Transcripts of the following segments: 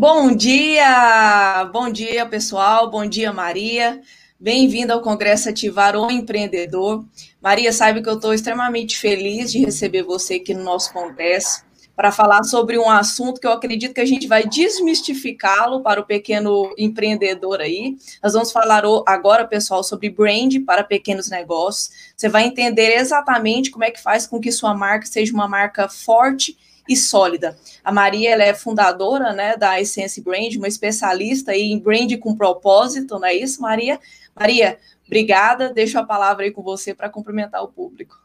Bom dia, bom dia pessoal, bom dia Maria. Bem-vinda ao Congresso Ativar o Empreendedor. Maria, sabe que eu estou extremamente feliz de receber você aqui no nosso congresso para falar sobre um assunto que eu acredito que a gente vai desmistificá-lo para o pequeno empreendedor aí. Nós vamos falar agora, pessoal, sobre brand para pequenos negócios. Você vai entender exatamente como é que faz com que sua marca seja uma marca forte e sólida. A Maria ela é fundadora né, da Essence Brand, uma especialista em brand com propósito, não é isso, Maria? Maria, obrigada. Deixo a palavra aí com você para cumprimentar o público.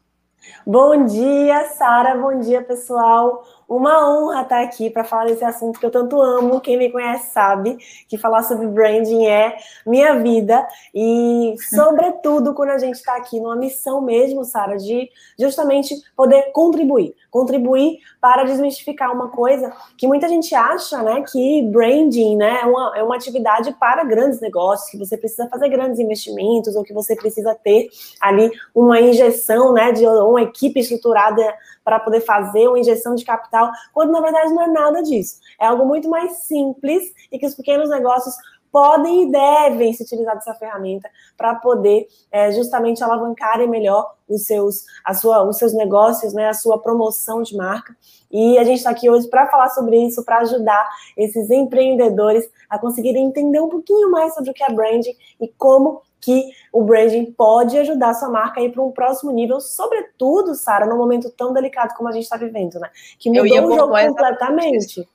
Bom dia, Sara. Bom dia, pessoal. Uma honra estar aqui para falar desse assunto que eu tanto amo. Quem me conhece sabe que falar sobre branding é minha vida. E, sobretudo, quando a gente está aqui numa missão mesmo, Sara, de justamente poder contribuir contribuir para desmistificar uma coisa que muita gente acha, né, que branding, né, é uma, é uma atividade para grandes negócios, que você precisa fazer grandes investimentos ou que você precisa ter ali uma injeção, né, de uma equipe estruturada para poder fazer uma injeção de capital, quando na verdade não é nada disso. É algo muito mais simples e que os pequenos negócios podem e devem se utilizar dessa ferramenta para poder é, justamente alavancarem melhor os seus, a sua, os seus negócios, né, a sua promoção de marca. E a gente está aqui hoje para falar sobre isso, para ajudar esses empreendedores a conseguirem entender um pouquinho mais sobre o que é branding e como que o branding pode ajudar a sua marca a ir para um próximo nível, sobretudo, Sara, num momento tão delicado como a gente está vivendo, né? Que mudou o jogo completamente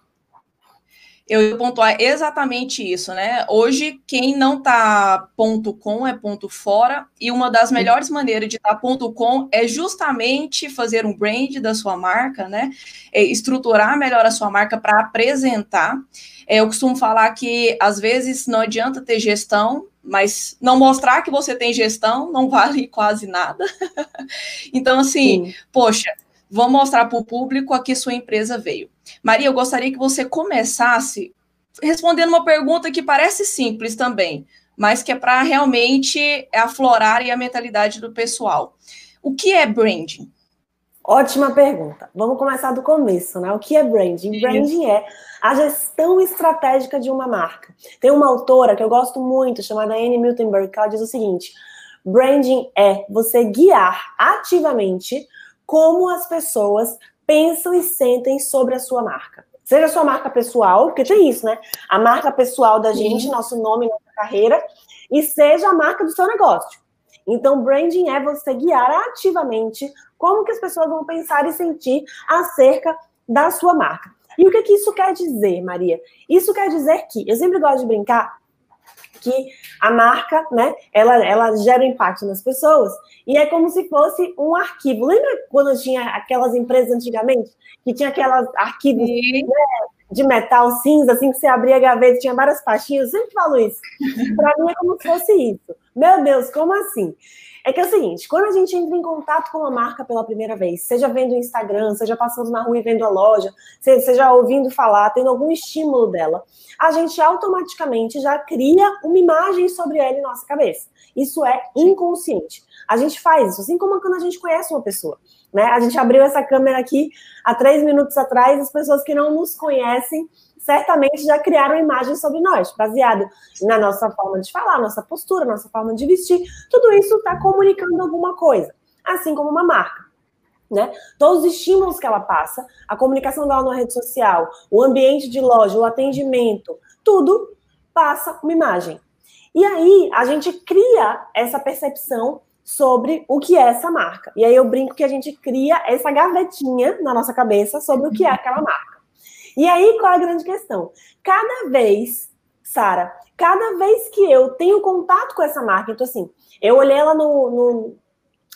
eu ia pontuar exatamente isso, né? Hoje, quem não tá ponto com é ponto fora, e uma das melhores maneiras de estar tá ponto com é justamente fazer um brand da sua marca, né? É estruturar melhor a sua marca para apresentar. É, eu costumo falar que às vezes não adianta ter gestão, mas não mostrar que você tem gestão não vale quase nada. então, assim, Sim. poxa, vou mostrar para o público a que sua empresa veio. Maria, eu gostaria que você começasse respondendo uma pergunta que parece simples também, mas que é para realmente aflorar a mentalidade do pessoal. O que é branding? Ótima pergunta. Vamos começar do começo, né? O que é branding? Isso. Branding é a gestão estratégica de uma marca. Tem uma autora que eu gosto muito, chamada Anne Miltenberg, que ela diz o seguinte: branding é você guiar ativamente como as pessoas pensam e sentem sobre a sua marca. Seja a sua marca pessoal, porque tem isso, né? A marca pessoal da gente, nosso nome, nossa carreira, e seja a marca do seu negócio. Então, branding é você guiar ativamente como que as pessoas vão pensar e sentir acerca da sua marca. E o que, que isso quer dizer, Maria? Isso quer dizer que, eu sempre gosto de brincar que a marca, né, ela, ela gera impacto nas pessoas e é como se fosse um arquivo. Lembra quando tinha aquelas empresas antigamente que tinha aquelas arquivos né, de metal cinza, assim, que você abria a gaveta tinha várias pastinhas? Eu sempre falo isso. Para mim é como se fosse isso. Meu Deus, como assim? É que é o seguinte, quando a gente entra em contato com uma marca pela primeira vez, seja vendo o Instagram, seja passando na rua e vendo a loja, seja ouvindo falar, tendo algum estímulo dela, a gente automaticamente já cria uma imagem sobre ela em nossa cabeça. Isso é inconsciente. A gente faz isso, assim como quando a gente conhece uma pessoa. Né? A gente abriu essa câmera aqui há três minutos atrás, as pessoas que não nos conhecem certamente já criaram imagens sobre nós, baseado na nossa forma de falar, nossa postura, nossa forma de vestir. Tudo isso está comunicando alguma coisa, assim como uma marca. Né? Todos os estímulos que ela passa, a comunicação dela na rede social, o ambiente de loja, o atendimento, tudo passa uma imagem. E aí a gente cria essa percepção sobre o que é essa marca. E aí eu brinco que a gente cria essa gavetinha na nossa cabeça sobre o que é aquela marca. E aí, qual é a grande questão? Cada vez, Sara, cada vez que eu tenho contato com essa marca, então assim, eu olhei ela no, no,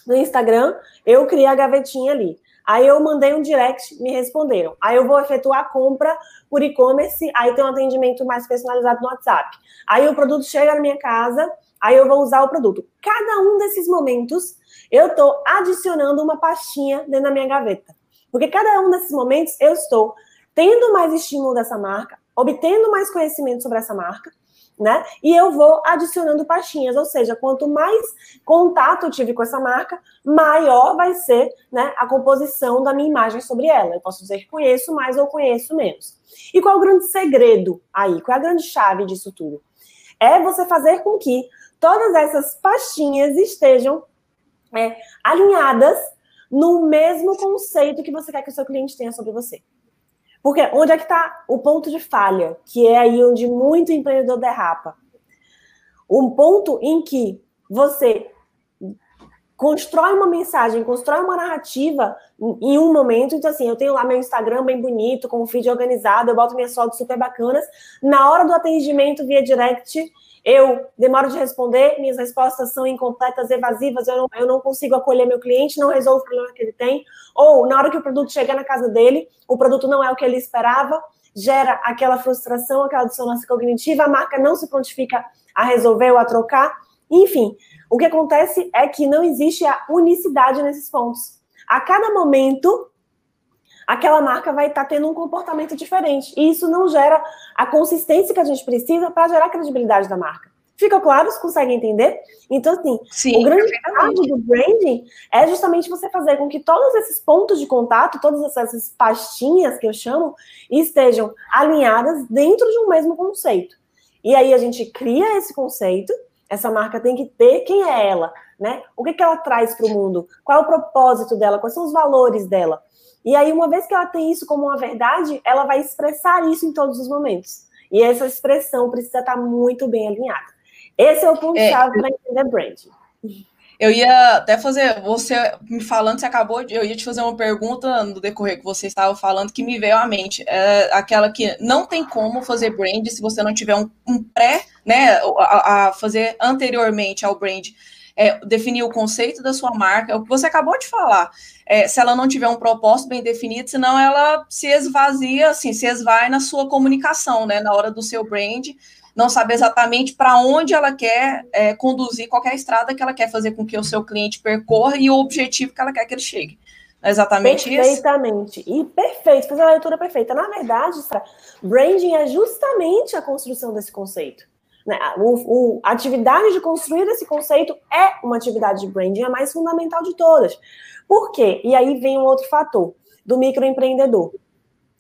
no Instagram, eu criei a gavetinha ali. Aí eu mandei um direct, me responderam. Aí eu vou efetuar a compra por e-commerce, aí tem um atendimento mais personalizado no WhatsApp. Aí o produto chega na minha casa, aí eu vou usar o produto. Cada um desses momentos, eu estou adicionando uma pastinha dentro da minha gaveta. Porque cada um desses momentos eu estou tendo mais estímulo dessa marca, obtendo mais conhecimento sobre essa marca, né? E eu vou adicionando pastinhas, ou seja, quanto mais contato eu tive com essa marca, maior vai ser né, a composição da minha imagem sobre ela. Eu posso dizer que conheço mais ou conheço menos. E qual é o grande segredo aí? Qual é a grande chave disso tudo? É você fazer com que todas essas pastinhas estejam é, alinhadas no mesmo conceito que você quer que o seu cliente tenha sobre você. Porque onde é que está o ponto de falha, que é aí onde muito empreendedor derrapa? Um ponto em que você constrói uma mensagem, constrói uma narrativa em um momento. Então, assim, eu tenho lá meu Instagram bem bonito, com o feed organizado, eu boto minhas fotos super bacanas. Na hora do atendimento via direct, eu demoro de responder, minhas respostas são incompletas, evasivas, eu não, eu não consigo acolher meu cliente, não resolvo o problema que ele tem. Ou, na hora que o produto chega na casa dele, o produto não é o que ele esperava, gera aquela frustração, aquela dissonância cognitiva, a marca não se prontifica a resolver ou a trocar. Enfim, o que acontece é que não existe a unicidade nesses pontos. A cada momento, aquela marca vai estar tá tendo um comportamento diferente. E isso não gera a consistência que a gente precisa para gerar a credibilidade da marca. Fica claro? Você consegue entender? Então, assim, Sim, o grande caso do branding é justamente você fazer com que todos esses pontos de contato, todas essas pastinhas que eu chamo, estejam alinhadas dentro de um mesmo conceito. E aí a gente cria esse conceito, essa marca tem que ter quem é ela, né? O que, que ela traz para o mundo? Qual é o propósito dela? Quais são os valores dela? E aí, uma vez que ela tem isso como uma verdade, ela vai expressar isso em todos os momentos. E essa expressão precisa estar muito bem alinhada. Esse é o ponto-chave é, para entender branding. Eu ia até fazer, você me falando, você acabou de, eu ia te fazer uma pergunta no decorrer que você estava falando que me veio à mente. É aquela que não tem como fazer brand se você não tiver um, um pré, né, a, a, fazer anteriormente ao brand é, definir o conceito da sua marca, é o que você acabou de falar. É, se ela não tiver um propósito bem definido, senão ela se esvazia, assim, se esvai na sua comunicação, né? Na hora do seu brand, não sabe exatamente para onde ela quer é, conduzir qualquer estrada que ela quer fazer com que o seu cliente percorra e o objetivo que ela quer que ele chegue. É exatamente Perfeitamente. isso? Perfeitamente. E perfeito, fazer a leitura perfeita. Na verdade, branding é justamente a construção desse conceito. Né? O, o, a atividade de construir esse conceito é uma atividade de branding, a mais fundamental de todas. Por quê? E aí vem um outro fator do microempreendedor.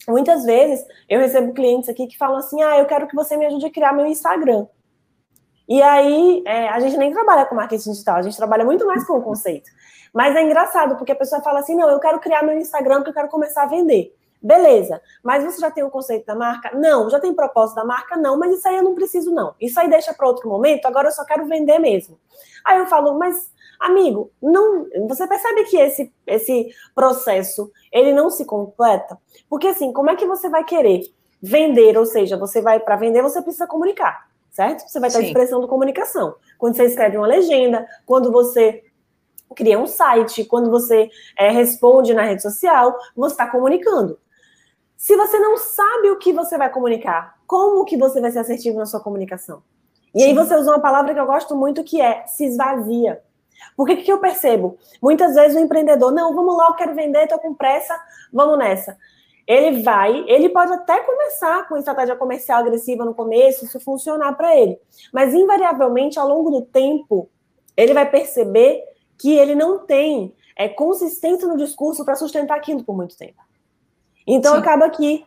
Muitas vezes eu recebo clientes aqui que falam assim: ah, eu quero que você me ajude a criar meu Instagram. E aí é, a gente nem trabalha com marketing digital, a gente trabalha muito mais com o conceito. Mas é engraçado, porque a pessoa fala assim: não, eu quero criar meu Instagram porque eu quero começar a vender. Beleza, mas você já tem o conceito da marca? Não. Já tem propósito da marca? Não, mas isso aí eu não preciso, não. Isso aí deixa para outro momento, agora eu só quero vender mesmo. Aí eu falo, mas, amigo, não. Você percebe que esse, esse processo ele não se completa? Porque assim, como é que você vai querer vender? Ou seja, você vai para vender, você precisa comunicar, certo? Você vai estar expressando comunicação. Quando você escreve uma legenda, quando você cria um site, quando você é, responde na rede social, você está comunicando. Se você não sabe o que você vai comunicar, como que você vai ser assertivo na sua comunicação? E aí você usa uma palavra que eu gosto muito que é se esvazia. Porque que, que eu percebo? Muitas vezes o empreendedor, não, vamos lá, eu quero vender, estou com pressa, vamos nessa. Ele vai, ele pode até começar com estratégia comercial agressiva no começo, isso funcionar para ele. Mas invariavelmente, ao longo do tempo, ele vai perceber que ele não tem é, consistência no discurso para sustentar aquilo por muito tempo. Então Sim. acaba que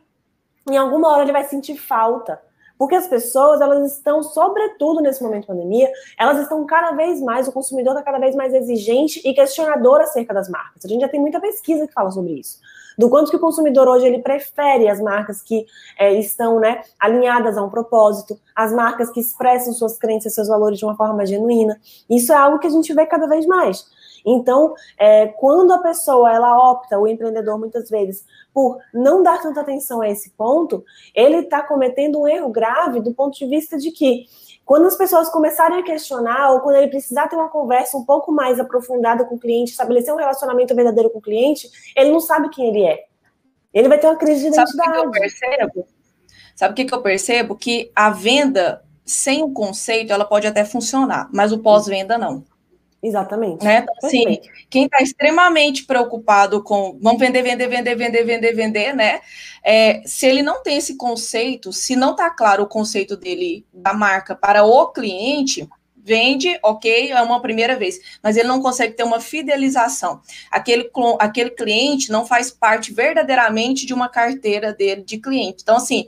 em alguma hora ele vai sentir falta. Porque as pessoas, elas estão, sobretudo nesse momento de pandemia, elas estão cada vez mais, o consumidor está cada vez mais exigente e questionador acerca das marcas. A gente já tem muita pesquisa que fala sobre isso. Do quanto que o consumidor hoje ele prefere as marcas que é, estão né, alinhadas a um propósito, as marcas que expressam suas crenças, seus valores de uma forma genuína. Isso é algo que a gente vê cada vez mais. Então, é, quando a pessoa ela opta, o empreendedor muitas vezes, por não dar tanta atenção a esse ponto, ele está cometendo um erro grave do ponto de vista de que quando as pessoas começarem a questionar, ou quando ele precisar ter uma conversa um pouco mais aprofundada com o cliente, estabelecer um relacionamento verdadeiro com o cliente, ele não sabe quem ele é. Ele vai ter uma crise de identidade. Sabe o que eu percebo? Sabe o que eu percebo? Que a venda sem o conceito, ela pode até funcionar, mas o pós-venda não. Exatamente. Né? Então, assim, quem está extremamente preocupado com vamos vender, vender, vender, vender, vender, vender, né? É, se ele não tem esse conceito, se não está claro o conceito dele da marca para o cliente, vende, ok, é uma primeira vez, mas ele não consegue ter uma fidelização. Aquele, aquele cliente não faz parte verdadeiramente de uma carteira dele de cliente. Então, assim,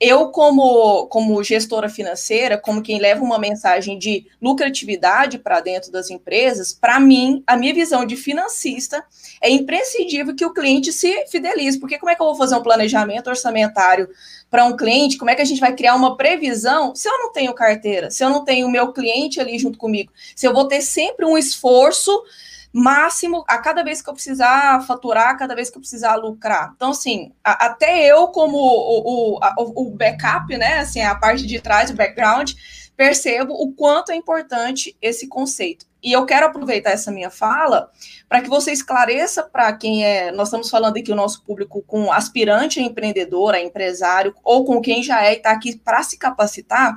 eu, como, como gestora financeira, como quem leva uma mensagem de lucratividade para dentro das empresas, para mim, a minha visão de financista é imprescindível que o cliente se fidelize, porque como é que eu vou fazer um planejamento orçamentário para um cliente? Como é que a gente vai criar uma previsão se eu não tenho carteira, se eu não tenho o meu cliente ali junto comigo, se eu vou ter sempre um esforço máximo a cada vez que eu precisar faturar, cada vez que eu precisar lucrar. Então, assim, a, até eu, como o, o, a, o backup, né? Assim, a parte de trás, o background, percebo o quanto é importante esse conceito. E eu quero aproveitar essa minha fala para que você esclareça para quem é. Nós estamos falando aqui o nosso público com aspirante a empreendedor, a empresário, ou com quem já é e está aqui para se capacitar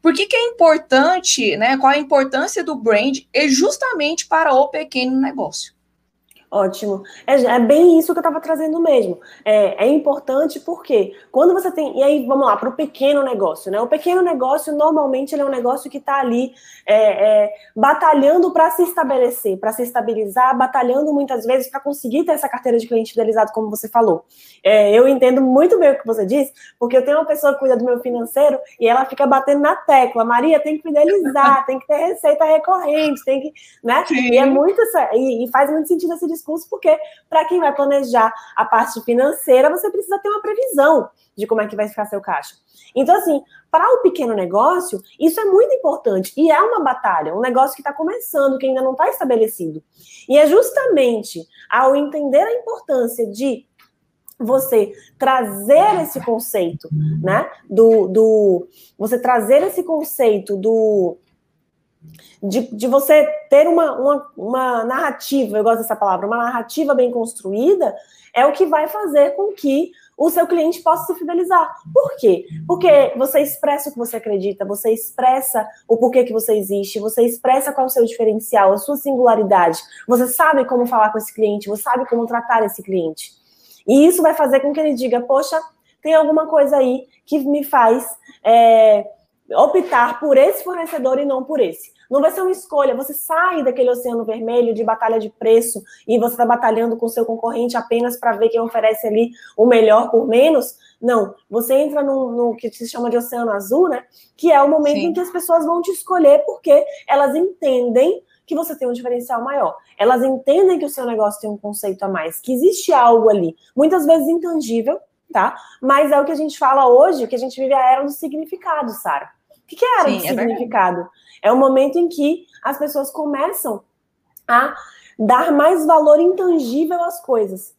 por que, que é importante, né? Qual a importância do brand é justamente para o pequeno negócio? Ótimo. É, é, bem isso que eu estava trazendo mesmo. É, é, importante porque quando você tem. E aí, vamos lá, para o pequeno negócio, né? O pequeno negócio, normalmente, ele é um negócio que está ali é, é, batalhando para se estabelecer, para se estabilizar, batalhando muitas vezes para conseguir ter essa carteira de cliente fidelizado, como você falou. É, eu entendo muito bem o que você diz, porque eu tenho uma pessoa que cuida do meu financeiro e ela fica batendo na tecla. Maria, tem que fidelizar, tem que ter receita recorrente, tem que. Né? E é muito. E, e faz muito sentido esse discurso, porque para quem vai planejar a parte financeira, você precisa ter uma previsão de como é que vai ficar seu caixa. Então, assim, para o pequeno negócio, isso é muito importante. E é uma batalha, um negócio que está começando, que ainda não está estabelecido. E é justamente ao entender a importância de você trazer esse conceito, né? Do, do você trazer esse conceito do de, de você ter uma, uma, uma narrativa, eu gosto dessa palavra, uma narrativa bem construída, é o que vai fazer com que o seu cliente possa se fidelizar. Por quê? Porque você expressa o que você acredita, você expressa o porquê que você existe, você expressa qual é o seu diferencial, a sua singularidade. Você sabe como falar com esse cliente, você sabe como tratar esse cliente. E isso vai fazer com que ele diga: Poxa, tem alguma coisa aí que me faz é, optar por esse fornecedor e não por esse. Não vai ser uma escolha, você sai daquele oceano vermelho de batalha de preço e você está batalhando com seu concorrente apenas para ver quem oferece ali o melhor por menos. Não, você entra no, no, que se chama de oceano azul, né? Que é o momento Sim. em que as pessoas vão te escolher porque elas entendem que você tem um diferencial maior. Elas entendem que o seu negócio tem um conceito a mais, que existe algo ali, muitas vezes intangível, tá? Mas é o que a gente fala hoje, que a gente vive a era do significado, Sara. O que é a era Sim, do é significado? Verdade. É o momento em que as pessoas começam a dar mais valor intangível às coisas.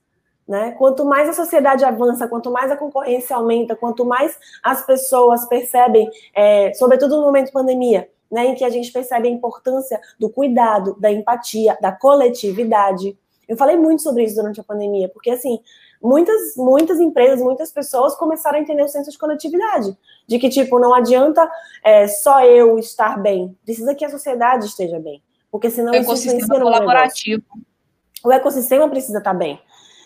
Né? Quanto mais a sociedade avança, quanto mais a concorrência aumenta, quanto mais as pessoas percebem, é, sobretudo no momento de pandemia, né, em que a gente percebe a importância do cuidado, da empatia, da coletividade. Eu falei muito sobre isso durante a pandemia, porque assim, muitas, muitas empresas, muitas pessoas começaram a entender o senso de coletividade. De que, tipo, não adianta é, só eu estar bem, precisa que a sociedade esteja bem. Porque senão o no colaborativo. O ecossistema precisa estar bem.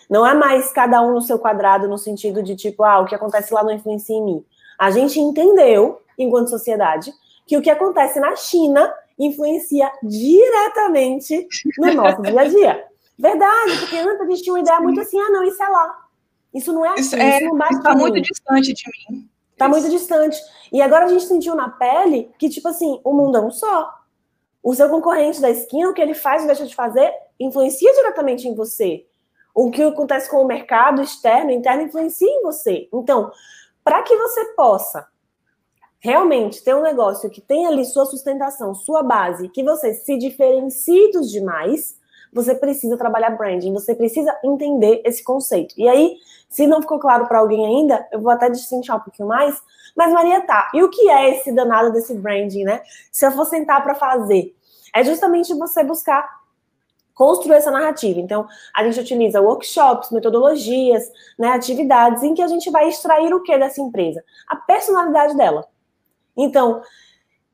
Não é mais cada um no seu quadrado, no sentido de, tipo, ah, o que acontece lá não influencia em mim. A gente entendeu, enquanto sociedade, que o que acontece na China influencia diretamente no nosso dia a dia. Verdade, porque antes a gente tinha uma ideia muito assim, ah, não, isso é lá. Isso não é aqui, isso, é, isso não Está muito distante de mim. Está muito distante. E agora a gente sentiu na pele que, tipo assim, o mundo é um só. O seu concorrente da esquina, o que ele faz ou deixa de fazer, influencia diretamente em você. O que acontece com o mercado externo, interno, influencia em você. Então, para que você possa realmente ter um negócio que tem ali sua sustentação, sua base, que você se diferencie dos demais, você precisa trabalhar branding, você precisa entender esse conceito. E aí, se não ficou claro para alguém ainda, eu vou até destrinchar um pouquinho mais. Mas, Maria, tá. E o que é esse danado desse branding, né? Se eu for sentar para fazer, é justamente você buscar construir essa narrativa. Então, a gente utiliza workshops, metodologias, né, atividades em que a gente vai extrair o que dessa empresa? A personalidade dela. Então,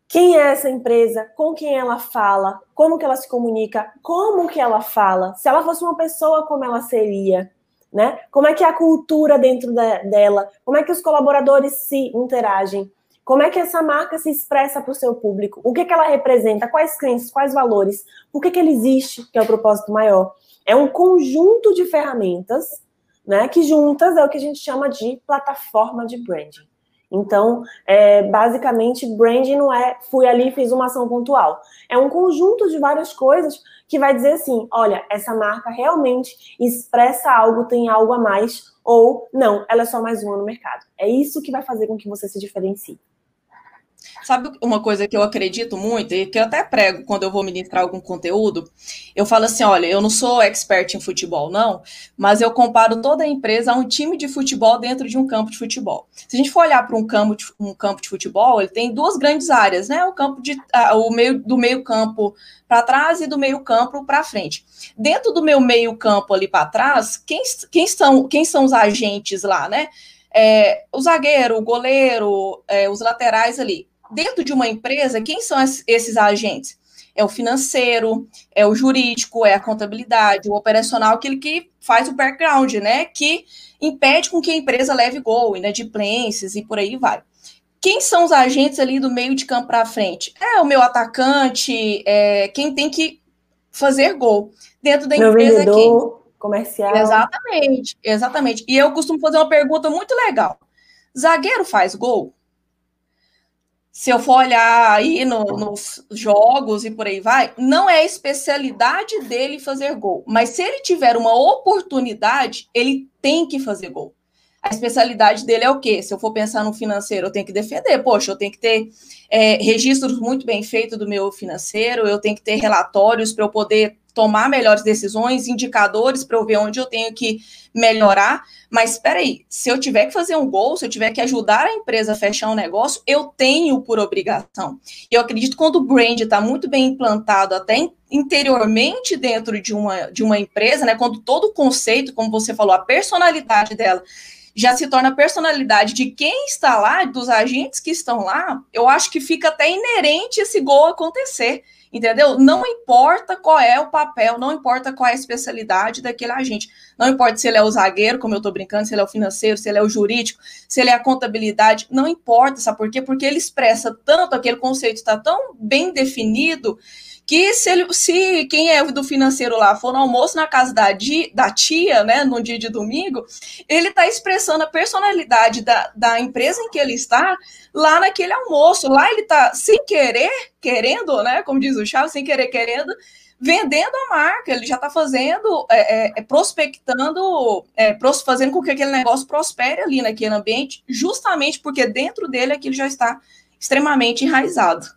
quem é essa empresa, com quem ela fala, como que ela se comunica, como que ela fala, se ela fosse uma pessoa, como ela seria, né? Como é que é a cultura dentro da, dela, como é que os colaboradores se interagem, como é que essa marca se expressa para o seu público, o que, que ela representa, quais crenças, quais valores, por que, que ele existe, que é o propósito maior. É um conjunto de ferramentas, né, que juntas é o que a gente chama de plataforma de branding. Então, é, basicamente, branding não é fui ali e fiz uma ação pontual. É um conjunto de várias coisas que vai dizer assim: olha, essa marca realmente expressa algo, tem algo a mais, ou não, ela é só mais uma no mercado. É isso que vai fazer com que você se diferencie. Sabe uma coisa que eu acredito muito e que eu até prego quando eu vou ministrar algum conteúdo? Eu falo assim: olha, eu não sou expert em futebol, não, mas eu comparo toda a empresa a um time de futebol dentro de um campo de futebol. Se a gente for olhar para um campo de, um campo de futebol, ele tem duas grandes áreas, né? O campo de o meio do meio campo para trás e do meio campo para frente. Dentro do meu meio campo ali para trás, quem, quem, são, quem são os agentes lá, né? É, o zagueiro, o goleiro, é, os laterais ali. Dentro de uma empresa, quem são esses agentes? É o financeiro, é o jurídico, é a contabilidade, o operacional, aquele que faz o background, né? Que impede com que a empresa leve gol, inadimplências e por aí vai. Quem são os agentes ali do meio de campo para frente? É o meu atacante, é quem tem que fazer gol. Dentro da meu empresa vendedor, aqui comercial. Exatamente, exatamente. E eu costumo fazer uma pergunta muito legal. Zagueiro faz gol? Se eu for olhar aí no, nos jogos e por aí vai, não é especialidade dele fazer gol. Mas se ele tiver uma oportunidade, ele tem que fazer gol. A especialidade dele é o quê? Se eu for pensar no financeiro, eu tenho que defender. Poxa, eu tenho que ter é, registros muito bem feitos do meu financeiro, eu tenho que ter relatórios para eu poder tomar melhores decisões, indicadores para eu ver onde eu tenho que melhorar. Mas espera aí, se eu tiver que fazer um gol, se eu tiver que ajudar a empresa a fechar um negócio, eu tenho por obrigação. E eu acredito que quando o brand está muito bem implantado até interiormente dentro de uma, de uma empresa, né, quando todo o conceito, como você falou, a personalidade dela já se torna a personalidade de quem está lá, dos agentes que estão lá, eu acho que fica até inerente esse gol acontecer entendeu? Não importa qual é o papel, não importa qual é a especialidade daquele agente. Não importa se ele é o zagueiro, como eu estou brincando, se ele é o financeiro, se ele é o jurídico, se ele é a contabilidade, não importa, sabe por quê? Porque ele expressa tanto, aquele conceito está tão bem definido que se, ele, se quem é do financeiro lá for no almoço na casa da, di, da tia, né, no dia de domingo, ele está expressando a personalidade da, da empresa em que ele está lá naquele almoço. Lá ele está, sem querer, querendo, né, como diz o Chaves, sem querer, querendo, vendendo a marca, ele já está fazendo, é, é, é, prospectando, é, pros, fazendo com que aquele negócio prospere ali naquele ambiente, justamente porque dentro dele aquilo já está extremamente enraizado.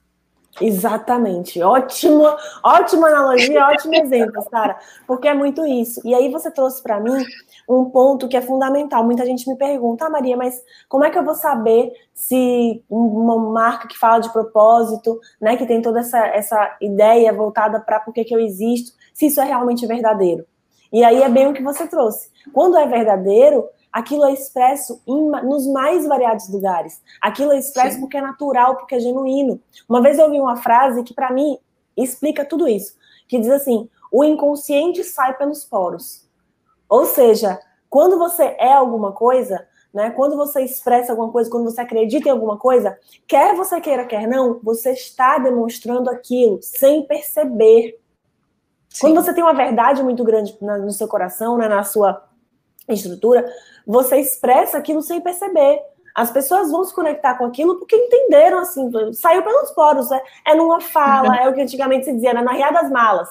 Exatamente. Ótimo, ótima analogia, ótimo exemplo, Sara, porque é muito isso. E aí você trouxe para mim um ponto que é fundamental. Muita gente me pergunta, ah, Maria, mas como é que eu vou saber se uma marca que fala de propósito, né, que tem toda essa, essa ideia voltada para por que, que eu existo, se isso é realmente verdadeiro? E aí é bem o que você trouxe. Quando é verdadeiro, aquilo é expresso em, nos mais variados lugares. Aquilo é expresso Sim. porque é natural, porque é genuíno. Uma vez eu ouvi uma frase que, para mim, explica tudo isso, que diz assim: o inconsciente sai pelos poros. Ou seja, quando você é alguma coisa, né, quando você expressa alguma coisa, quando você acredita em alguma coisa, quer você queira, quer não, você está demonstrando aquilo sem perceber. Sim. Quando você tem uma verdade muito grande no seu coração, né, na sua estrutura, você expressa aquilo sem perceber. As pessoas vão se conectar com aquilo porque entenderam, assim, saiu pelos poros, né? é numa fala, é o que antigamente se dizia, né? na Ria das Malas.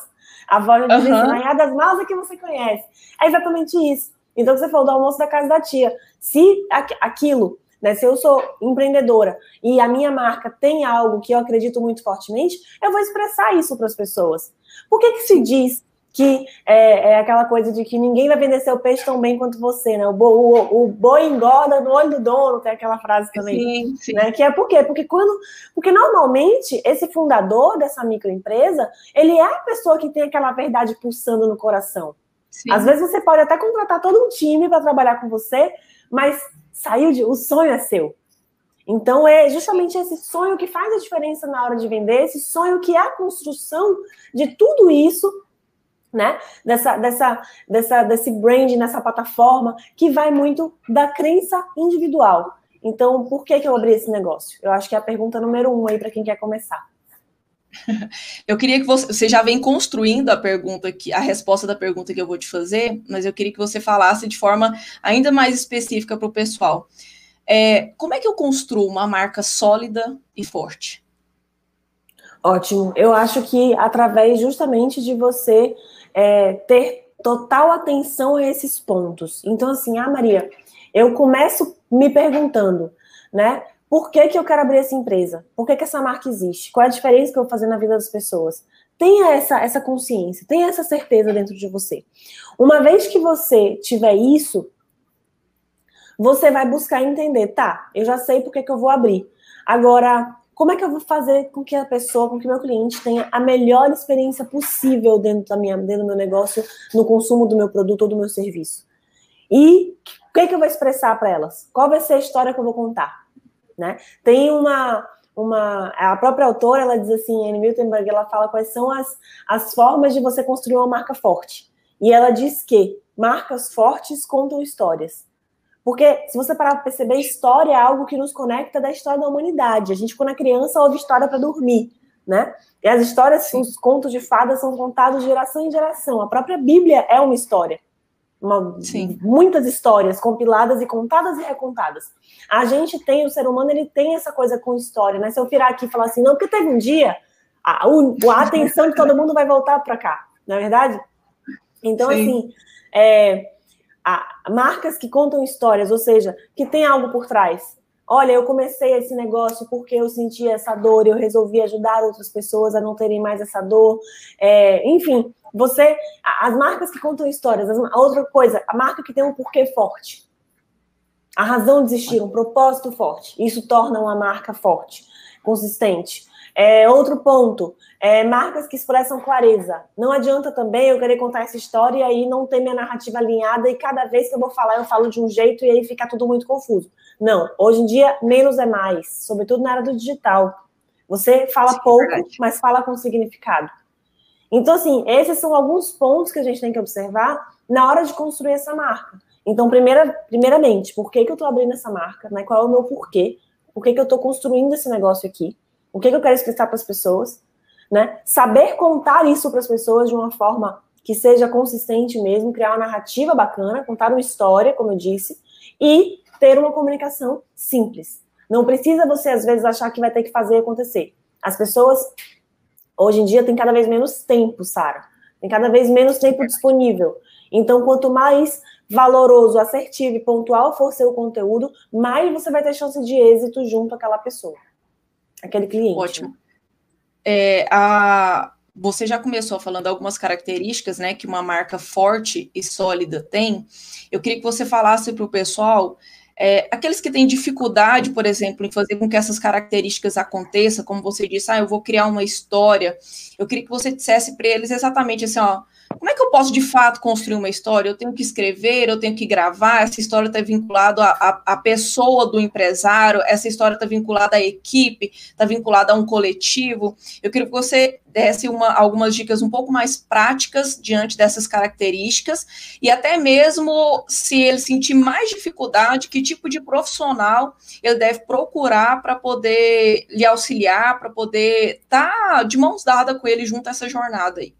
A avó dizia uhum. assim, na Ria das Malas é que você conhece. É exatamente isso. Então, você falou do almoço da casa da tia. Se aquilo, né, se eu sou empreendedora e a minha marca tem algo que eu acredito muito fortemente, eu vou expressar isso para as pessoas. Por que, que se diz que é, é, aquela coisa de que ninguém vai vender seu peixe tão bem quanto você, né? O, bo, o, o boi engorda no olho do dono, tem aquela frase também. Sim, sim. Né? Que é por quê? Porque quando. Porque normalmente esse fundador dessa microempresa, ele é a pessoa que tem aquela verdade pulsando no coração. Sim. Às vezes você pode até contratar todo um time para trabalhar com você, mas saiu de. O sonho é seu. Então, é justamente esse sonho que faz a diferença na hora de vender, esse sonho que é a construção de tudo isso, né? Dessa, dessa, dessa, desse brand nessa plataforma, que vai muito da crença individual. Então, por que, que eu abri esse negócio? Eu acho que é a pergunta número um aí para quem quer começar. Eu queria que você, você já vem construindo a pergunta que a resposta da pergunta que eu vou te fazer, mas eu queria que você falasse de forma ainda mais específica para o pessoal. É, como é que eu construo uma marca sólida e forte? Ótimo. Eu acho que através justamente de você é, ter total atenção a esses pontos. Então, assim, ah, Maria, eu começo me perguntando, né? Por que, que eu quero abrir essa empresa? Por que, que essa marca existe? Qual é a diferença que eu vou fazer na vida das pessoas? Tenha essa, essa consciência, tenha essa certeza dentro de você. Uma vez que você tiver isso, você vai buscar entender, tá, eu já sei por que, que eu vou abrir. Agora, como é que eu vou fazer com que a pessoa, com que meu cliente tenha a melhor experiência possível dentro, da minha, dentro do meu negócio, no consumo do meu produto ou do meu serviço? E o que, é que eu vou expressar para elas? Qual vai ser a história que eu vou contar? Né? Tem uma, uma a própria autora ela diz assim, Anne Miltenberg, ela fala quais são as, as formas de você construir uma marca forte. E ela diz que marcas fortes contam histórias. Porque se você parar para perceber, história é algo que nos conecta da história da humanidade. A gente, quando é criança, ouve história para dormir, né? E as histórias, Sim. os contos de fadas são contados de geração em geração. A própria Bíblia é uma história. Uma, muitas histórias compiladas e contadas e recontadas. A gente tem, o ser humano, ele tem essa coisa com história, né? Se eu virar aqui e falar assim, não, porque teve um dia, a, a atenção de todo mundo vai voltar para cá, não é verdade? Então, Sim. assim, é, a, marcas que contam histórias, ou seja, que tem algo por trás. Olha, eu comecei esse negócio porque eu senti essa dor, eu resolvi ajudar outras pessoas a não terem mais essa dor. É, enfim, você, as marcas que contam histórias, a outra coisa, a marca que tem um porquê forte. A razão de existir, um propósito forte. Isso torna uma marca forte, consistente. É, outro ponto, é, marcas que expressam clareza. Não adianta também eu querer contar essa história e não ter minha narrativa alinhada e cada vez que eu vou falar eu falo de um jeito e aí fica tudo muito confuso. Não, hoje em dia menos é mais, sobretudo na área do digital. Você fala Sim, é pouco, é mas fala com significado. Então, assim, esses são alguns pontos que a gente tem que observar na hora de construir essa marca. Então, primeira, primeiramente, por que, que eu estou abrindo essa marca? Né? Qual é o meu porquê? Por que, que eu estou construindo esse negócio aqui? O que, que eu quero explicar para as pessoas? Né? Saber contar isso para as pessoas de uma forma que seja consistente mesmo, criar uma narrativa bacana, contar uma história, como eu disse, e ter uma comunicação simples. Não precisa você, às vezes, achar que vai ter que fazer acontecer. As pessoas, hoje em dia, têm cada vez menos tempo, Sara. Tem cada vez menos tempo disponível. Então, quanto mais valoroso, assertivo e pontual for seu conteúdo, mais você vai ter chance de êxito junto àquela pessoa aquele cliente. Ótimo. É, a, você já começou falando algumas características né, que uma marca forte e sólida tem. Eu queria que você falasse para o pessoal é, aqueles que têm dificuldade, por exemplo, em fazer com que essas características aconteçam, como você disse, ah, eu vou criar uma história. Eu queria que você dissesse para eles exatamente assim, ó, como é que eu posso de fato construir uma história? Eu tenho que escrever, eu tenho que gravar, essa história está vinculada à, pessoa do empresário, essa história está vinculada à equipe, está vinculada a um coletivo. Eu queria que você desse uma, algumas dicas um pouco mais práticas diante dessas características, e até mesmo se ele sentir mais dificuldade, que tipo de profissional ele deve procurar para poder lhe auxiliar, para poder estar tá de mãos dadas com ele junto a essa jornada aí.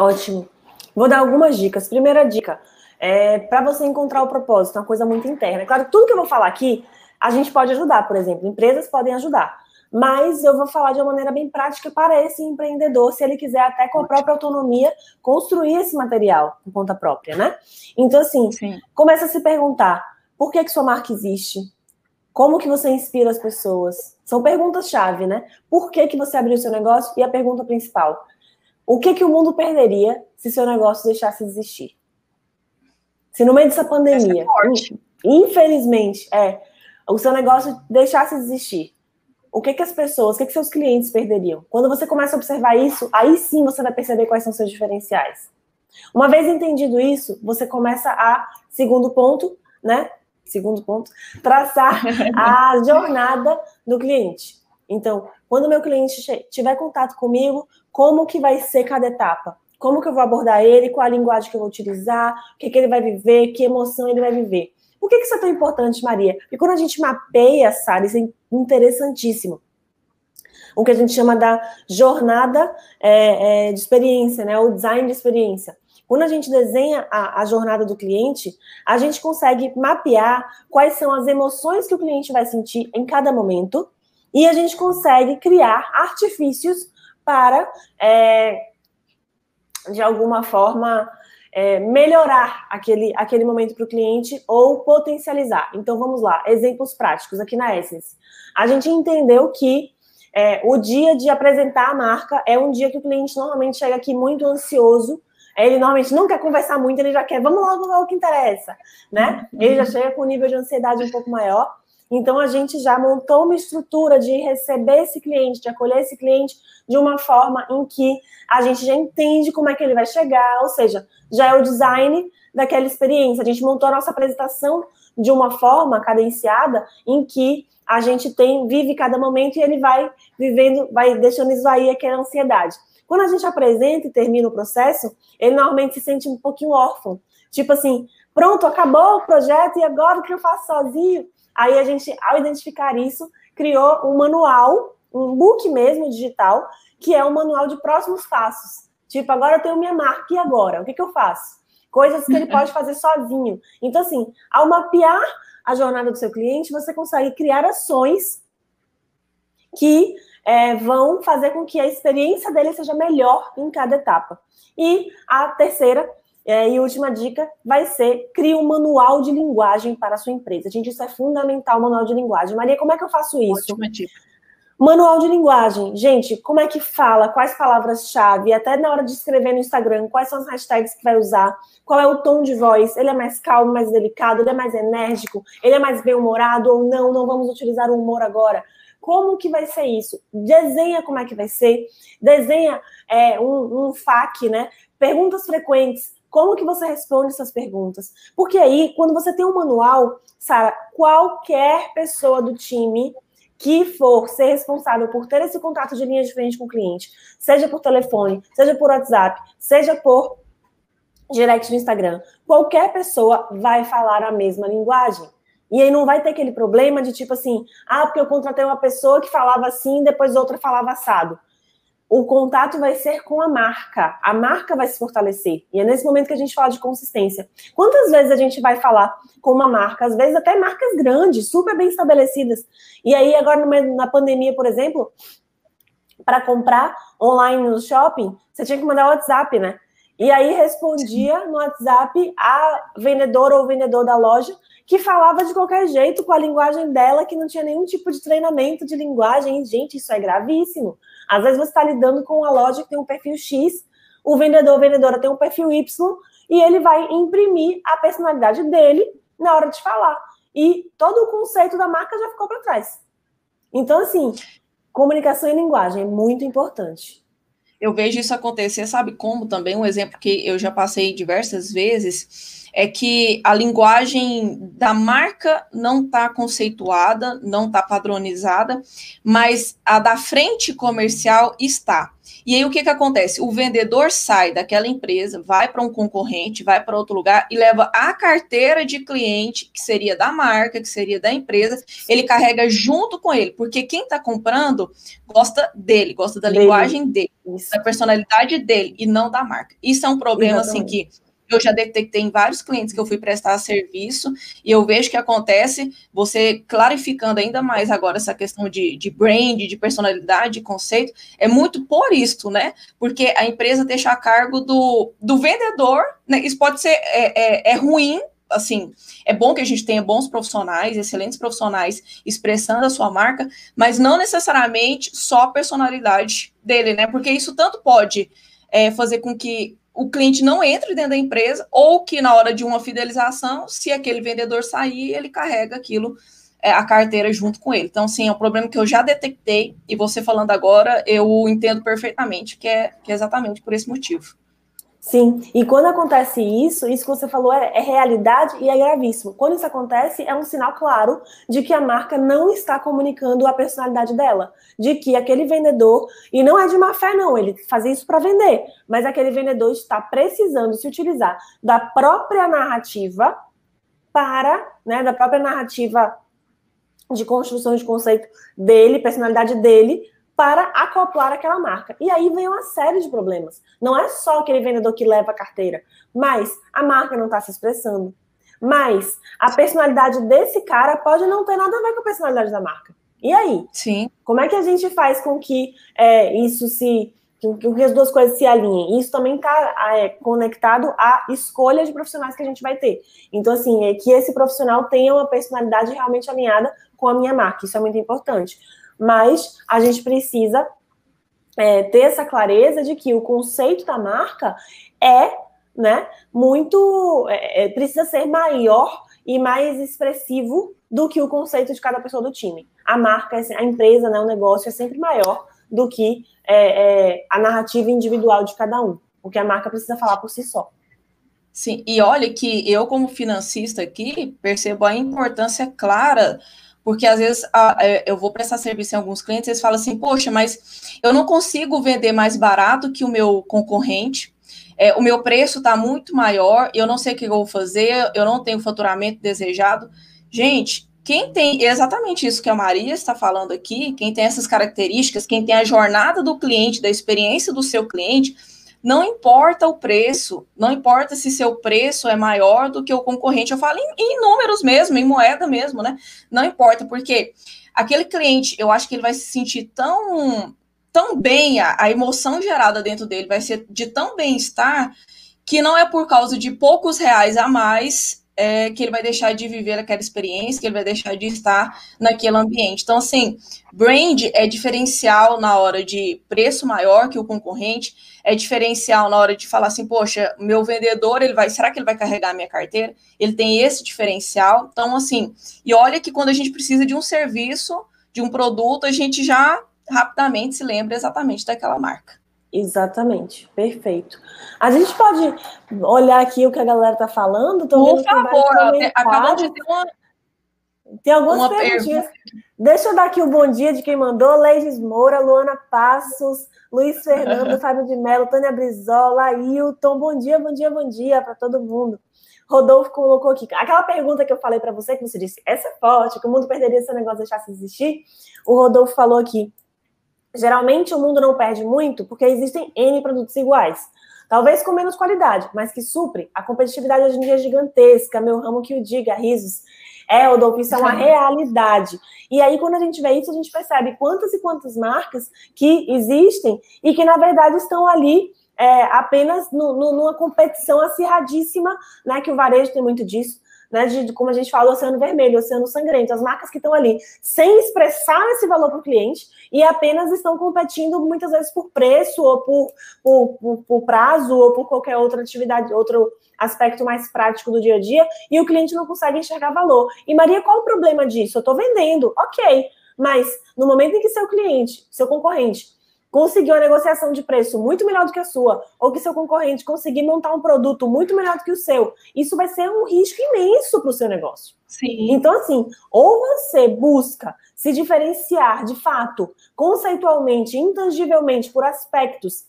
Ótimo. Vou dar algumas dicas. Primeira dica, é para você encontrar o propósito, uma coisa muito interna. Claro, tudo que eu vou falar aqui, a gente pode ajudar, por exemplo, empresas podem ajudar. Mas eu vou falar de uma maneira bem prática para esse empreendedor, se ele quiser até com a própria autonomia construir esse material por conta própria, né? Então, assim, Sim. começa a se perguntar, por que, que sua marca existe? Como que você inspira as pessoas? São perguntas-chave, né? Por que, que você abriu o seu negócio? E a pergunta principal, o que, que o mundo perderia se seu negócio deixasse de existir? Se no meio dessa pandemia, é infelizmente, é, o seu negócio deixasse de existir, o que, que as pessoas, o que, que seus clientes perderiam? Quando você começa a observar isso, aí sim você vai perceber quais são seus diferenciais. Uma vez entendido isso, você começa a, segundo ponto, né, segundo ponto, traçar a jornada do cliente. Então, quando meu cliente tiver contato comigo, como que vai ser cada etapa? Como que eu vou abordar ele, qual a linguagem que eu vou utilizar, o que, que ele vai viver, que emoção ele vai viver. Por que, que isso é tão importante, Maria? Porque quando a gente mapeia, sabe, isso é interessantíssimo. O que a gente chama da jornada é, é, de experiência, né? O design de experiência. Quando a gente desenha a, a, jornada do cliente, a gente consegue mapear quais são as emoções que o cliente vai sentir em cada momento e a gente consegue criar artifícios para, é, de alguma forma, é, melhorar aquele, aquele momento para o cliente ou potencializar. Então, vamos lá, exemplos práticos aqui na Essence. A gente entendeu que é, o dia de apresentar a marca é um dia que o cliente normalmente chega aqui muito ansioso ele normalmente não quer conversar muito, ele já quer, vamos logo ao que interessa, né? Ele já chega com um nível de ansiedade um pouco maior. Então a gente já montou uma estrutura de receber esse cliente, de acolher esse cliente de uma forma em que a gente já entende como é que ele vai chegar, ou seja, já é o design daquela experiência. A gente montou a nossa apresentação de uma forma cadenciada em que a gente tem vive cada momento e ele vai vivendo, vai deixando aí aquela ansiedade. Quando a gente apresenta e termina o processo, ele normalmente se sente um pouquinho órfão. Tipo assim, pronto, acabou o projeto e agora o que eu faço sozinho? Aí a gente, ao identificar isso, criou um manual, um book mesmo digital, que é um manual de próximos passos. Tipo, agora eu tenho minha marca, e agora? O que, que eu faço? Coisas que ele pode fazer sozinho. Então, assim, ao mapear a jornada do seu cliente, você consegue criar ações que é, vão fazer com que a experiência dele seja melhor em cada etapa. E a terceira é, e última dica vai ser crie um manual de linguagem para a sua empresa. Gente, isso é fundamental, o manual de linguagem. Maria, como é que eu faço isso? Ótima dica. Manual de linguagem. Gente, como é que fala? Quais palavras-chave? Até na hora de escrever no Instagram, quais são as hashtags que vai usar? Qual é o tom de voz? Ele é mais calmo, mais delicado? Ele é mais enérgico? Ele é mais bem-humorado ou não? Não vamos utilizar o humor agora. Como que vai ser isso? Desenha como é que vai ser, desenha é, um, um FAQ, né? Perguntas frequentes. Como que você responde essas perguntas? Porque aí, quando você tem um manual, Sara, qualquer pessoa do time que for ser responsável por ter esse contato de linha de frente com o cliente, seja por telefone, seja por WhatsApp, seja por direct no Instagram, qualquer pessoa vai falar a mesma linguagem. E aí não vai ter aquele problema de tipo assim, ah, porque eu contratei uma pessoa que falava assim, depois outra falava assado. O contato vai ser com a marca. A marca vai se fortalecer. E é nesse momento que a gente fala de consistência. Quantas vezes a gente vai falar com uma marca? Às vezes até marcas grandes, super bem estabelecidas. E aí, agora na pandemia, por exemplo, para comprar online no shopping, você tinha que mandar WhatsApp, né? E aí respondia no WhatsApp a vendedora ou vendedor da loja que falava de qualquer jeito com a linguagem dela, que não tinha nenhum tipo de treinamento de linguagem. Gente, isso é gravíssimo. Às vezes você está lidando com uma loja que tem um perfil X, o vendedor ou vendedora tem um perfil Y, e ele vai imprimir a personalidade dele na hora de falar. E todo o conceito da marca já ficou para trás. Então, assim, comunicação e linguagem é muito importante. Eu vejo isso acontecer, sabe como também? Um exemplo que eu já passei diversas vezes é que a linguagem da marca não está conceituada, não está padronizada, mas a da frente comercial está. E aí o que, que acontece? O vendedor sai daquela empresa, vai para um concorrente, vai para outro lugar e leva a carteira de cliente, que seria da marca, que seria da empresa, ele carrega junto com ele, porque quem está comprando gosta dele, gosta da dele. linguagem dele, Isso. da personalidade dele e não da marca. Isso é um problema Exatamente. assim que eu já detectei em vários clientes que eu fui prestar serviço e eu vejo que acontece você clarificando ainda mais agora essa questão de, de brand, de personalidade, de conceito, é muito por isto, né? Porque a empresa deixa a cargo do, do vendedor, né? Isso pode ser é, é, é ruim, assim, é bom que a gente tenha bons profissionais, excelentes profissionais expressando a sua marca, mas não necessariamente só a personalidade dele, né? Porque isso tanto pode é, fazer com que o cliente não entre dentro da empresa, ou que na hora de uma fidelização, se aquele vendedor sair, ele carrega aquilo, é, a carteira junto com ele. Então, sim, é um problema que eu já detectei, e você falando agora, eu entendo perfeitamente que é, que é exatamente por esse motivo. Sim, e quando acontece isso, isso que você falou é, é, realidade e é gravíssimo. Quando isso acontece, é um sinal claro de que a marca não está comunicando a personalidade dela, de que aquele vendedor, e não é de má fé, não, ele fazia isso para vender, mas aquele vendedor está precisando se utilizar da própria narrativa para, né, da própria narrativa de construção de conceito dele, personalidade dele, para acoplar aquela marca. E aí vem uma série de problemas. Não é só aquele vendedor que leva a carteira, mas a marca não está se expressando. Mas a personalidade desse cara pode não ter nada a ver com a personalidade da marca. E aí? Sim. Como é que a gente faz com que é, isso se. que as duas coisas se alinhem? Isso também está é, conectado à escolha de profissionais que a gente vai ter. Então, assim, é que esse profissional tenha uma personalidade realmente alinhada com a minha marca. Isso é muito importante mas a gente precisa é, ter essa clareza de que o conceito da marca é, né, muito, é, é, precisa ser maior e mais expressivo do que o conceito de cada pessoa do time. A marca, a empresa, né, o negócio é sempre maior do que é, é, a narrativa individual de cada um, porque a marca precisa falar por si só. Sim, e olha que eu, como financista aqui, percebo a importância clara porque às vezes a, é, eu vou prestar serviço em alguns clientes, eles falam assim, poxa, mas eu não consigo vender mais barato que o meu concorrente, é, o meu preço está muito maior, eu não sei o que eu vou fazer, eu não tenho faturamento desejado. Gente, quem tem exatamente isso que a Maria está falando aqui, quem tem essas características, quem tem a jornada do cliente, da experiência do seu cliente, não importa o preço, não importa se seu preço é maior do que o concorrente, eu falo em, em números mesmo, em moeda mesmo, né? Não importa, porque aquele cliente, eu acho que ele vai se sentir tão, tão bem, a, a emoção gerada dentro dele vai ser de tão bem-estar, que não é por causa de poucos reais a mais é, que ele vai deixar de viver aquela experiência, que ele vai deixar de estar naquele ambiente. Então, assim, brand é diferencial na hora de preço maior que o concorrente, é diferencial na hora de falar assim, poxa, meu vendedor, ele vai, será que ele vai carregar a minha carteira? Ele tem esse diferencial. Então, assim, e olha que quando a gente precisa de um serviço, de um produto, a gente já rapidamente se lembra exatamente daquela marca. Exatamente, perfeito. A gente pode olhar aqui o que a galera tá falando? Tô Por favor, acabou de ter uma. Tem algumas uma perguntinhas. Deixa eu dar aqui o bom dia de quem mandou: Leis Moura, Luana Passos, Luiz Fernando, Fábio de Mello, Tânia Brizola, Ailton. Bom dia, bom dia, bom dia para todo mundo. Rodolfo colocou aqui. Aquela pergunta que eu falei para você, que você disse, essa é forte, que o mundo perderia se o negócio deixasse existir. O Rodolfo falou aqui. Geralmente o mundo não perde muito porque existem N produtos iguais. Talvez com menos qualidade, mas que supre. A competitividade hoje em dia é gigantesca, meu ramo que o diga, risos. É, Rodolfo, isso é uma realidade. E aí, quando a gente vê isso, a gente percebe quantas e quantas marcas que existem e que, na verdade, estão ali é, apenas no, no, numa competição acirradíssima, né? Que o varejo tem muito disso né, de, como a gente fala, o oceano vermelho, o oceano sangrento, as marcas que estão ali sem expressar esse valor para o cliente e apenas estão competindo muitas vezes por preço ou por, por, por, por prazo ou por qualquer outra atividade, outro aspecto mais prático do dia a dia, e o cliente não consegue enxergar valor. E Maria, qual o problema disso? Eu estou vendendo, ok, mas no momento em que seu cliente, seu concorrente, conseguir uma negociação de preço muito melhor do que a sua, ou que seu concorrente conseguir montar um produto muito melhor do que o seu, isso vai ser um risco imenso para o seu negócio. Sim. Então, assim, ou você busca se diferenciar de fato, conceitualmente, intangivelmente, por aspectos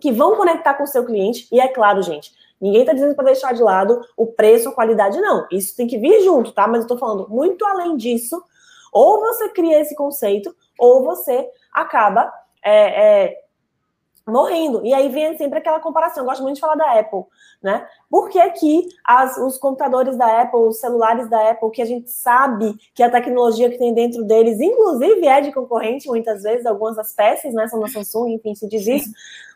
que vão conectar com o seu cliente, e é claro, gente, ninguém está dizendo para deixar de lado o preço, a qualidade, não. Isso tem que vir junto, tá? Mas eu estou falando muito além disso, ou você cria esse conceito, ou você acaba é, é, morrendo. E aí vem sempre aquela comparação. Eu gosto muito de falar da Apple, né? Por que, que as, os computadores da Apple, os celulares da Apple, que a gente sabe que a tecnologia que tem dentro deles, inclusive é de concorrente, muitas vezes, algumas das peças, né? São da Samsung, enfim, se diz isso.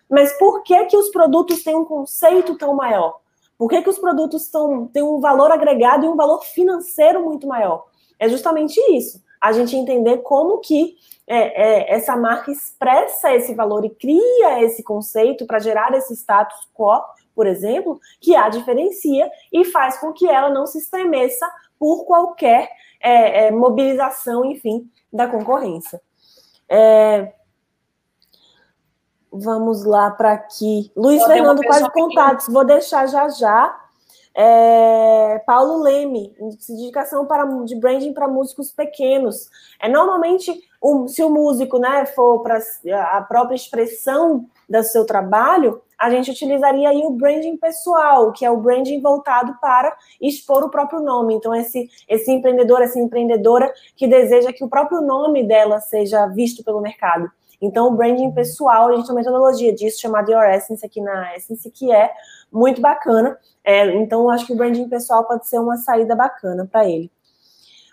Mas por que, que os produtos têm um conceito tão maior? Por que, que os produtos tão, têm um valor agregado e um valor financeiro muito maior? É justamente isso. A gente entender como que é, é, essa marca expressa esse valor e cria esse conceito para gerar esse status quo, por exemplo, que a diferencia e faz com que ela não se estremeça por qualquer é, é mobilização, enfim, da concorrência. É, Vamos lá para aqui. Luiz Fernando, quais contatos? Vou deixar já já. É, Paulo Leme, indicação para, de branding para músicos pequenos. É normalmente um, se o músico né, for para a própria expressão do seu trabalho, a gente utilizaria aí o branding pessoal, que é o branding voltado para expor o próprio nome. Então, esse, esse empreendedor, essa empreendedora que deseja que o próprio nome dela seja visto pelo mercado. Então, o branding pessoal, a gente tem uma metodologia disso chamada Your Essence aqui na Essence, que é muito bacana. É, então, acho que o branding pessoal pode ser uma saída bacana para ele.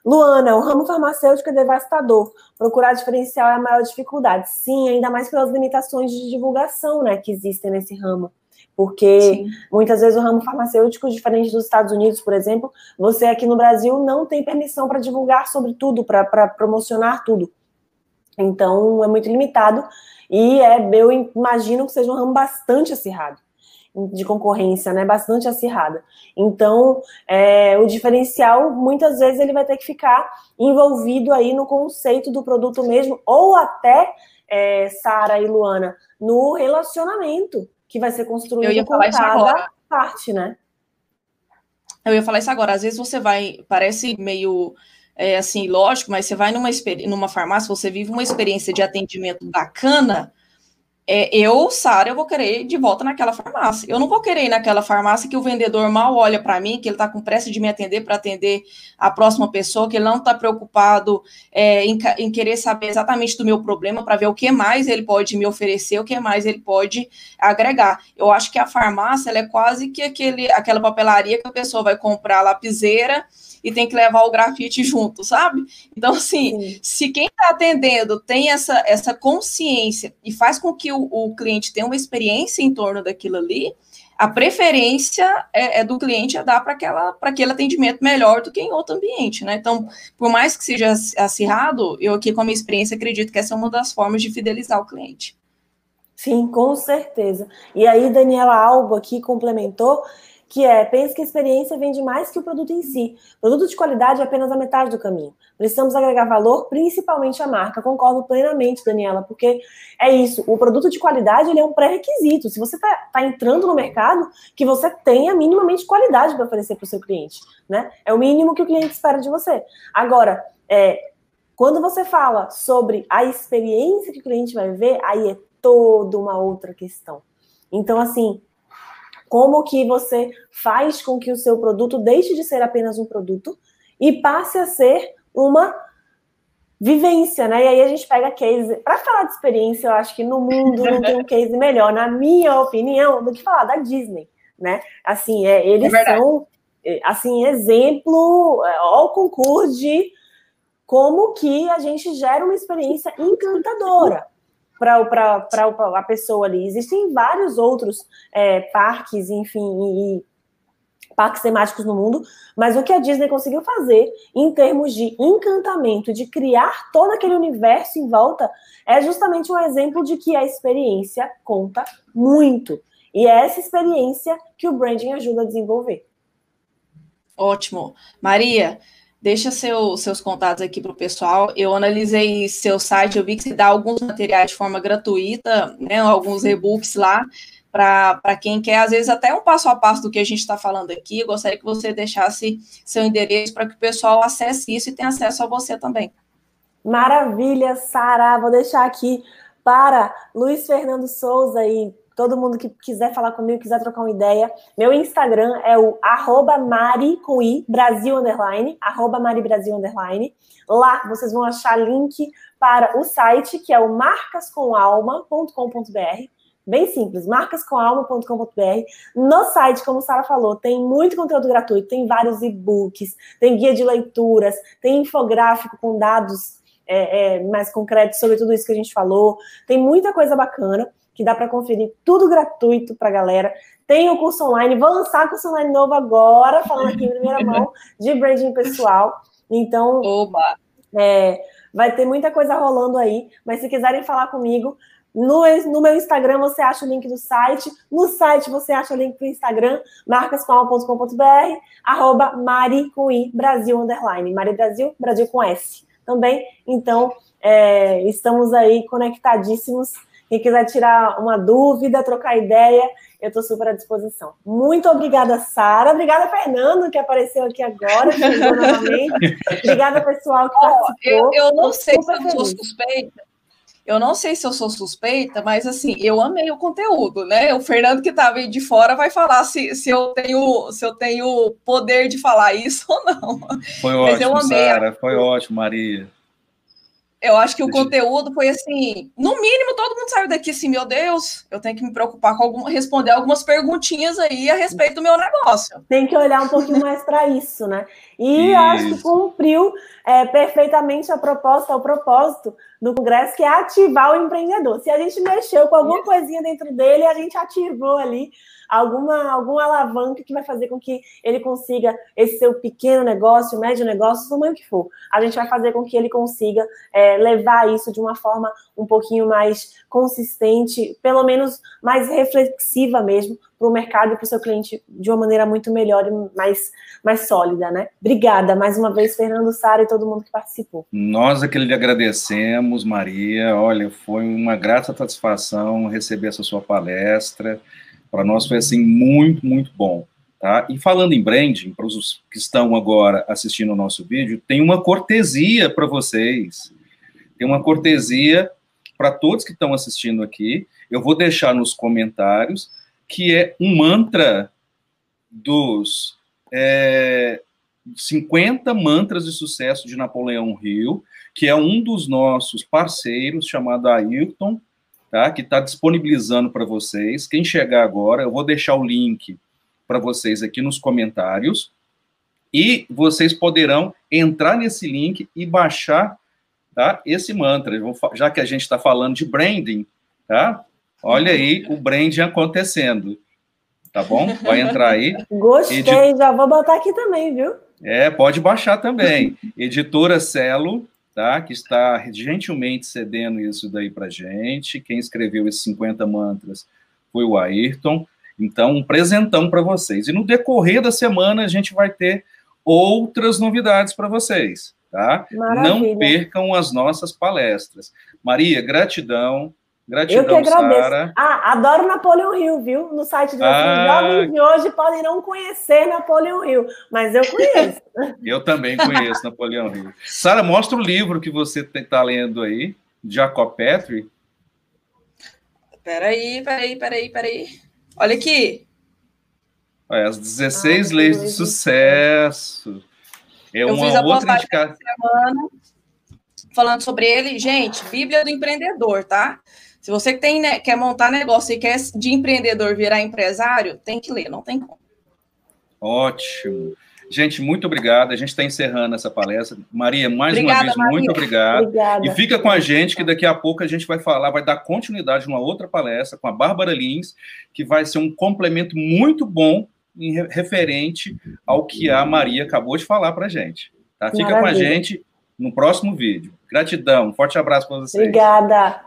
Luana, o ramo farmacêutico é devastador. Procurar diferencial é a maior dificuldade. Sim, ainda mais pelas limitações de divulgação né, que existem nesse ramo. Porque Sim. muitas vezes o ramo farmacêutico, diferente dos Estados Unidos, por exemplo, você aqui no Brasil não tem permissão para divulgar sobre tudo, para promocionar tudo. Então, é muito limitado. E é, eu imagino que seja um ramo bastante acirrado de concorrência, né, bastante acirrada. Então, é, o diferencial, muitas vezes, ele vai ter que ficar envolvido aí no conceito do produto mesmo, ou até, é, Sara e Luana, no relacionamento que vai ser construído com cada parte, né? Eu ia falar isso agora. Às vezes você vai, parece meio é, assim, lógico, mas você vai numa, numa farmácia, você vive uma experiência de atendimento bacana, é, eu, Sara, eu vou querer ir de volta naquela farmácia. Eu não vou querer ir naquela farmácia que o vendedor mal olha para mim, que ele está com pressa de me atender para atender a próxima pessoa, que ele não está preocupado é, em, em, querer saber exatamente do meu problema para ver o que mais ele pode me oferecer, o que mais ele pode agregar. Eu acho que a farmácia é quase que aquele, aquela papelaria que a pessoa vai comprar a lapiseira e tem que levar o grafite junto, sabe? Então, assim, Sim. se quem está atendendo tem essa, essa consciência e faz com que o, o cliente tenha uma experiência em torno daquilo ali, a preferência é, é, do cliente a dar para aquele atendimento melhor do que em outro ambiente, né? Então, por mais que seja acirrado, eu aqui com a minha experiência acredito que essa é uma das formas de fidelizar o cliente. Sim, com certeza. E aí, Daniela Albo aqui complementou que é, pense que a experiência vende mais que o produto em si. Produto de qualidade é apenas a metade do caminho. Precisamos agregar valor, principalmente à marca. Concordo plenamente, Daniela, porque é isso. O produto de qualidade ele é um pré-requisito. Se você está tá entrando no mercado, que você tenha minimamente qualidade para oferecer para o seu cliente. Né? É o mínimo que o cliente espera de você. Agora, é, quando você fala sobre a experiência que o cliente vai ver, aí é toda uma outra questão. Então, assim, como que você faz com que o seu produto deixe de ser apenas um produto e passe a ser uma vivência, né? E aí a gente pega case. Para falar de experiência, eu acho que no mundo não tem um case melhor, na minha opinião, do que falar da Disney, né? Assim, é, eles é são é, assim exemplo ao é, concurso de como que a gente gera uma experiência encantadora para a pessoa ali. Existem vários outros é, parques, enfim, e, parques temáticos no mundo, mas o que a Disney conseguiu fazer em termos de encantamento, de criar todo aquele universo em volta, é justamente um exemplo de que a experiência conta muito. E é essa experiência que o branding ajuda a desenvolver. Ótimo. Maria, Deixa seu, seus contatos aqui para o pessoal. Eu analisei seu site, eu vi que você dá alguns materiais de forma gratuita, né, alguns e-books lá, para quem quer, às vezes, até um passo a passo do que a gente está falando aqui. Eu gostaria que você deixasse seu endereço para que o pessoal acesse isso e tenha acesso a você também. Maravilha, Sara. Vou deixar aqui para Luiz Fernando Souza e Todo mundo que quiser falar comigo, quiser trocar uma ideia, meu Instagram é o arroba Mari com I, Brasil Underline, arroba Mari Brasil Underline. Lá vocês vão achar link para o site, que é o marcascomalma.com.br. Bem simples, marcascomalma.com.br. No site, como Sara falou, tem muito conteúdo gratuito, tem vários e-books, tem guia de leituras, tem infográfico com dados é, é, mais concretos sobre tudo isso que a gente falou. Tem muita coisa bacana que dá para conferir tudo gratuito para a galera. Tem o curso online, vou lançar curso online novo agora, falando aqui em primeira mão, de branding pessoal. Então, é, vai ter muita coisa rolando aí, mas se quiserem falar comigo, no, no, meu Instagram você acha o link do site, no site você acha o link do Instagram, marcaspalma.com.br, arroba Mari com I, Brasil underline, Mari Brasil, Brasil com S também. Então, é, estamos aí conectadíssimos Quem quiser tirar uma dúvida, trocar ideia, eu estou super à disposição. Muito obrigada, Sara. Obrigada, Fernando, que apareceu aqui agora. Obrigada, pessoal, que participou. Eu, eu não sei se eu sou suspeita. Eu não sei se eu sou suspeita, mas assim, eu amei o conteúdo, né? O Fernando que estava aí de fora vai falar se, se, eu tenho se eu tenho poder de falar isso ou não. Foi mas ótimo, Sara, foi ótimo, Maria. Eu acho que o conteúdo foi assim, no mínimo todo mundo saiu daqui assim, meu Deus, eu tenho que me preocupar com algum, responder algumas perguntinhas aí a respeito do meu negócio. Tem que olhar um pouquinho mais para isso, né? E isso. acho que cumpriu é, perfeitamente a proposta, o propósito do Congresso, que é ativar o empreendedor. Se a gente mexeu com alguma coisinha dentro dele, a gente ativou ali alguma, alguma alavanca que vai fazer com que ele consiga esse seu pequeno negócio, médio negócio, tamanho que for. A gente vai fazer com que ele consiga é, levar isso de uma forma um pouquinho mais consistente, pelo menos mais reflexiva mesmo, para o mercado e para o seu cliente de uma maneira muito melhor e mais, mais sólida, né? Obrigada mais uma vez, Fernando, Sara e todo mundo que participou. Nós é que lhe agradecemos, Maria. Olha, foi uma grata satisfação receber essa sua palestra. Para nós foi assim muito, muito bom. Tá? E falando em branding, para os que estão agora assistindo o nosso vídeo, tem uma cortesia para vocês. Tem uma cortesia para todos que estão assistindo aqui. Eu vou deixar nos comentários que é um mantra dos é, 50 mantras de sucesso de Napoleão Hill, que é um dos nossos parceiros, chamado Ayrton, tá? que está disponibilizando para vocês. Quem chegar agora, eu vou deixar o link para vocês aqui nos comentários, e vocês poderão entrar nesse link e baixar tá, esse mantra, já que a gente está falando de branding, tá? Olha aí o branding acontecendo. Tá bom? Vai entrar aí. Gostei, Edi... já vou botar aqui também, viu? É, pode baixar também. Editora Celo, tá? Que está gentilmente cedendo isso daí pra gente. Quem escreveu esses 50 mantras foi o Ayrton. Então, um presentão para vocês. E no decorrer da semana a gente vai ter outras novidades para vocês, tá? Maravilha. Não percam as nossas palestras. Maria, gratidão. Gratidão, Eu que agradeço. Sarah. Ah, adoro Napoleão Hill, viu? No site de vocês, ah, jovens de hoje podem não conhecer Napoleão Hill, mas eu conheço. eu também conheço Napoleão Hill. Sara, mostra o livro que você está lendo aí, Jacob Petrie. Peraí, peraí, peraí, peraí. Olha aqui. Olha, as 16 ah, leis do sucesso. É eu uma outra indicação. Falando sobre ele, gente, Bíblia do Empreendedor, tá? Se você tem, né, quer montar negócio e quer de empreendedor virar empresário, tem que ler, não tem como. Ótimo. Gente, muito obrigado. A gente está encerrando essa palestra. Maria, mais Obrigada, uma vez, Maria. muito obrigado. Obrigada. E fica com a gente, que daqui a pouco a gente vai falar, vai dar continuidade numa outra palestra com a Bárbara Lins, que vai ser um complemento muito bom em referente ao que a Maria acabou de falar para a gente. Tá? Fica Maravilha. com a gente no próximo vídeo. Gratidão, um forte abraço para vocês. Obrigada.